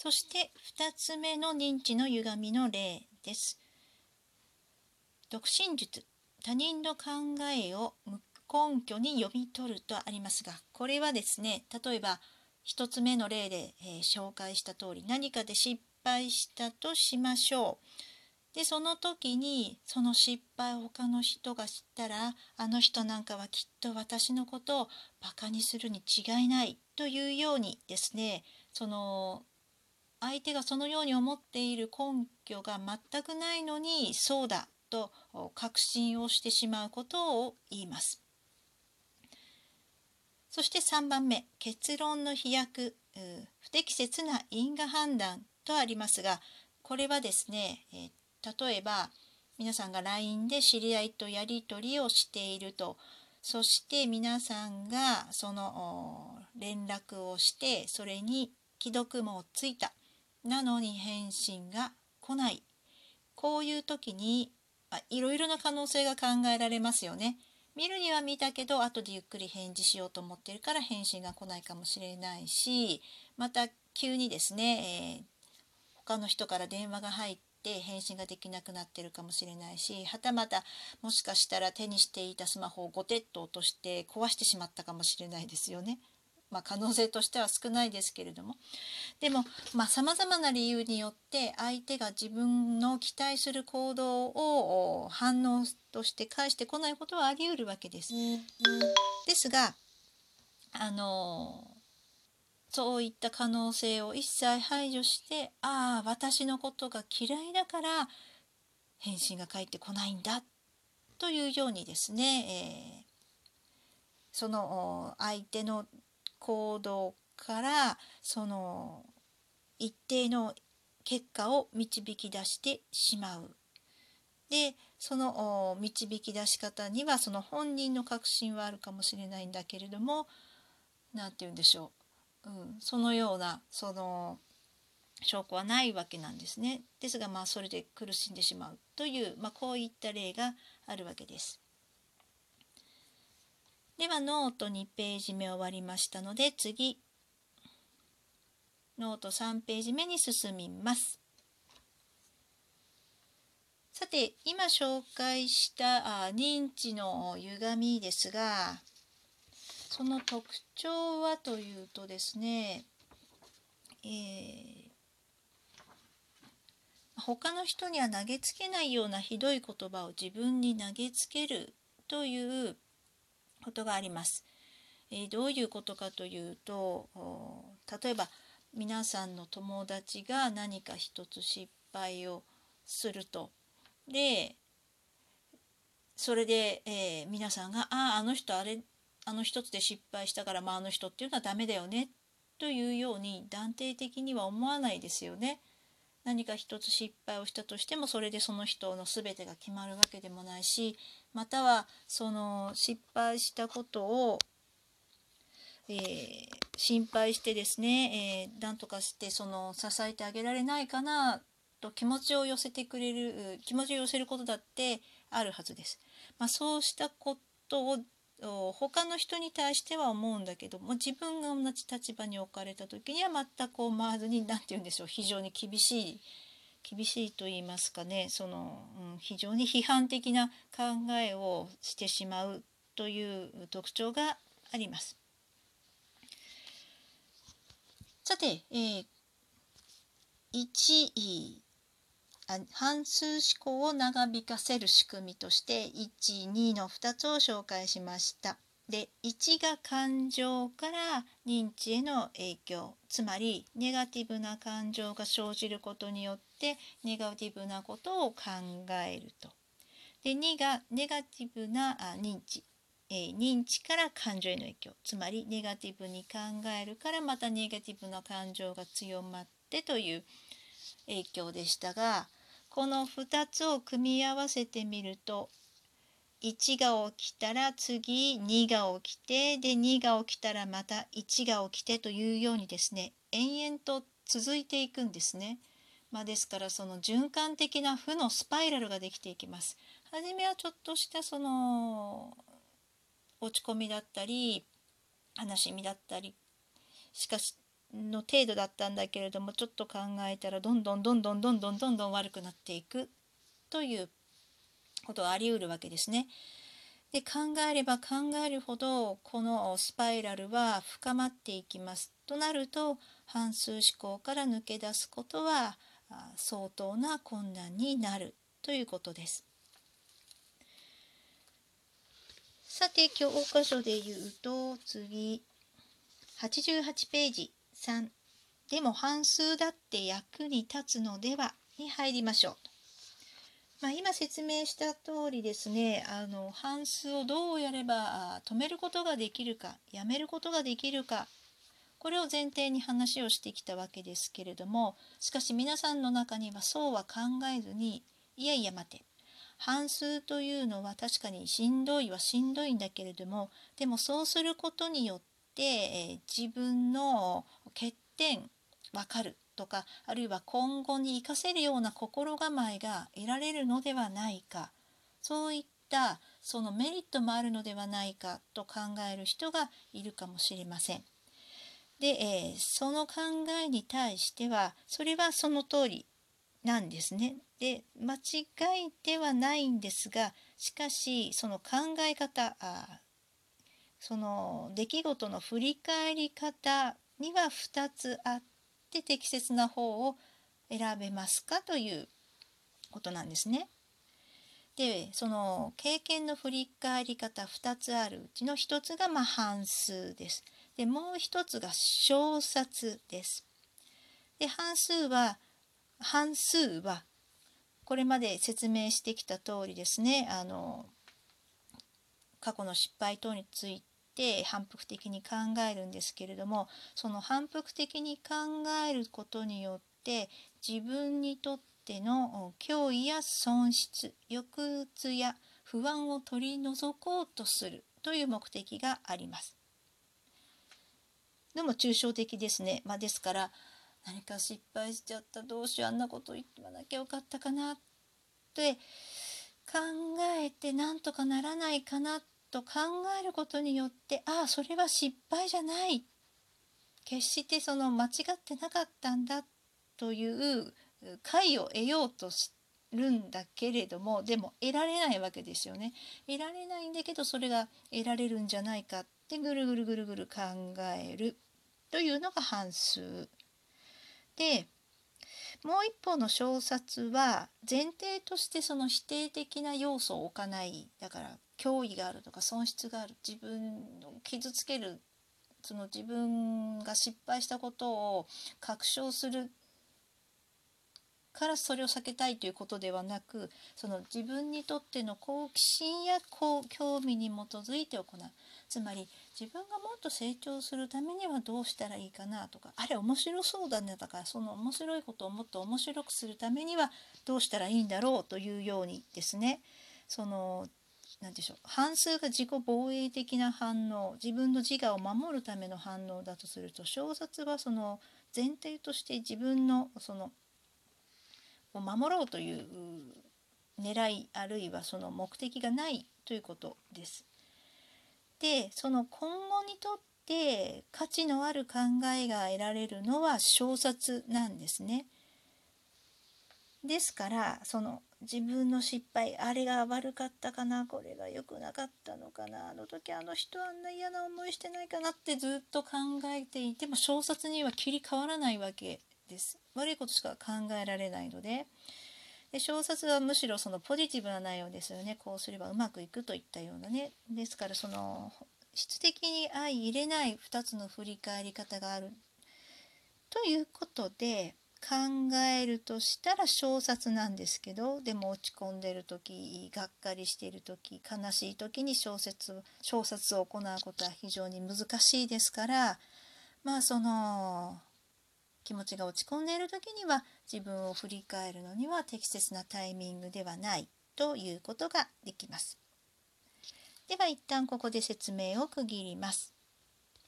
そして2つ目の認知の歪みの例です。独身術他人の考えを無根拠に読み取るとありますがこれはですね例えば1つ目の例で、えー、紹介した通り何かで失敗したとしましょう。でその時にその失敗を他の人が知ったらあの人なんかはきっと私のことをバカにするに違いないというようにですねその相手がそのように思っている根拠が全くないのにそうだと確信をしてしまうことを言います。そして3番目結論の飛躍不適切な因果判断とありますがこれはですね、え例えば皆さんが LINE で知り合いとやり取りをしているとそして皆さんがその連絡をしてそれに既読もついたなのに返信が来ないこういう時にいろいろな可能性が考えられますよね。見るには見たけど後でゆっくり返事しようと思ってるから返信が来ないかもしれないしまた急にですね、えー、他の人から電話が入って返信ができなくなってるかもしれないしはたまたもしかしたら手にしていたスマホをゴテッと落として壊してしまったかもしれないですよね。まあ、可能性としては少ないですけれどもでもさまざ、まな理由によって相手が自分の期待する行動を反応として返してこないことはあり得るわけです。ですがあのそういった可能性を一切排除してああ私のことが嫌いだから返信が返ってこないんだというようにですね、えー、その相手の行動からその一定の結果を導き出してしまう。でその導き出し方にはその本人の確信はあるかもしれないんだけれども何て言うんでしょう、うん、そのようなその証拠はないわけなんですね。ですがまあそれで苦しんでしまうという、まあ、こういった例があるわけです。ではノート2ページ目終わりましたので次ノート3ページ目に進みます。さて今紹介したあ認知の歪みですがその特徴はというとですね、えー、他の人には投げつけないようなひどい言葉を自分に投げつけるということがあります。えー、どういうことかというと例えば皆さんの友達が何か一つ失敗をするとでそれで、えー、皆さんが「あああの人あれあの一つで失敗したから、まあ、あの人っていうのはダメだよね」というように断定的には思わないですよね。何か一つ失敗をしたとしてもそれでその人の全てが決まるわけでもないしまたはその失敗したことを、えー、心配してですね、えー、何とかしてその支えてあげられないかなと気持ちを寄せてくれる気持ちを寄せることだってあるはずです。まあ、そうしたことを他の人に対しては思うんだけども自分が同じ立場に置かれた時には全く思わずに何て言うんでしょう非常に厳しい厳しいと言いますかねその、うん、非常に批判的な考えをしてしまうという特徴があります。さて、えー、1半数思考を長引かせる仕組みとして12の2つを紹介しました。で1が感情から認知への影響つまりネガティブな感情が生じることによってネガティブなことを考えると。で2がネガティブなあ認知、えー、認知から感情への影響つまりネガティブに考えるからまたネガティブな感情が強まってという影響でしたがこの2つを組み合わせてみると1が起きたら次2が起きてで2が起きたらまた1が起きてというようにですね延々と続いていくんですね。まあ、ですからその循環的な負のスパイラルができていきます。はじめはちょっとしたその落ち込みだったり悲しみだったりしかしの程度だったんだけれどもちょっと考えたらどんどんどんどんどんどんどんどん悪くなっていくということがありうるわけですね。で考えれば考えるほどこのスパイラルは深まっていきます。となると反数思考から抜け出すことは相当な困難になるということです。さて教科書で言うと次88ページ3でも半数だって役に立つのではに入りましょう。まあ、今説明した通りですねあの半数をどうやれば止めることができるかやめることができるかこれを前提に話をしてきたわけですけれどもしかし皆さんの中にはそうは考えずにいやいや待て半数というのは確かにしんどいはしんどいんだけれどもでもそうすることによって、え自分の欠点わかるとかあるいは今後に生かせるような心構えが得られるのではないかそういったそのメリットもあるのではないかと考える人がいるかもしれません。で、えー、その考えに対してはそれはその通りなんですね。で間違いではないんですがしかしその考え方あその出来事の振り返り方には2つあって適切な方を選べますかということなんですね。でその経験の振り返り方2つあるうちの1つがまあ半数です。でもう1つが小冊です。で半数は半数はこれまで説明してきた通りですねあの過去の失敗等について反復的に考えるんですけれどもその反復的に考えることによって自分にとっての脅威や損失抑うつや不安を取り除こうとするという目的があります。でも抽象的ですね。まあ、ですから何か失敗しちゃったどうしようあんなこと言わなきゃよかったかなって考えてなんとかならないかなと考えることによってああそれは失敗じゃない決してその間違ってなかったんだという解を得ようとしるんだけれどもでも得られないわけですよね。得られないんだけどそれが得られるんじゃないかってぐるぐるぐるぐる考えるというのが半数でもう一方の小冊は前提としてその否定的な要素を置かないだから脅威があるとか損失がある自分を傷つけるその自分が失敗したことを確証するからそれを避けたいということではなくその自分にとっての好奇心や興味に基づいて行う。つまり自分がもっと成長するためにはどうしたらいいかなとかあれ面白そうだねだからその面白いことをもっと面白くするためにはどうしたらいいんだろうというようにですねその何でしょう半数が自己防衛的な反応自分の自我を守るための反応だとすると小説はその前提として自分のそのを守ろうという狙いあるいはその目的がないということです。でその今後にとって価値のある考えが得られるのは小冊なんですね。ですからその自分の失敗あれが悪かったかなこれが良くなかったのかなあの時あの人あんな嫌な思いしてないかなってずっと考えていても小冊には切り替わらないわけです。悪いことしか考えられないので。で小説はむしろそのポジティブな内容ですよね。こうすればうまくいくといったようなね。ですからその質的に相入れない2つの振り返り方があるということで考えるとしたら小説なんですけどでも落ち込んでる時がっかりしている時悲しい時に小説小説を行うことは非常に難しいですからまあその気持ちが落ち込んでいる時には自分を振り返るのには適切なタイミングではないということができます。では一旦ここで説明を区切ります。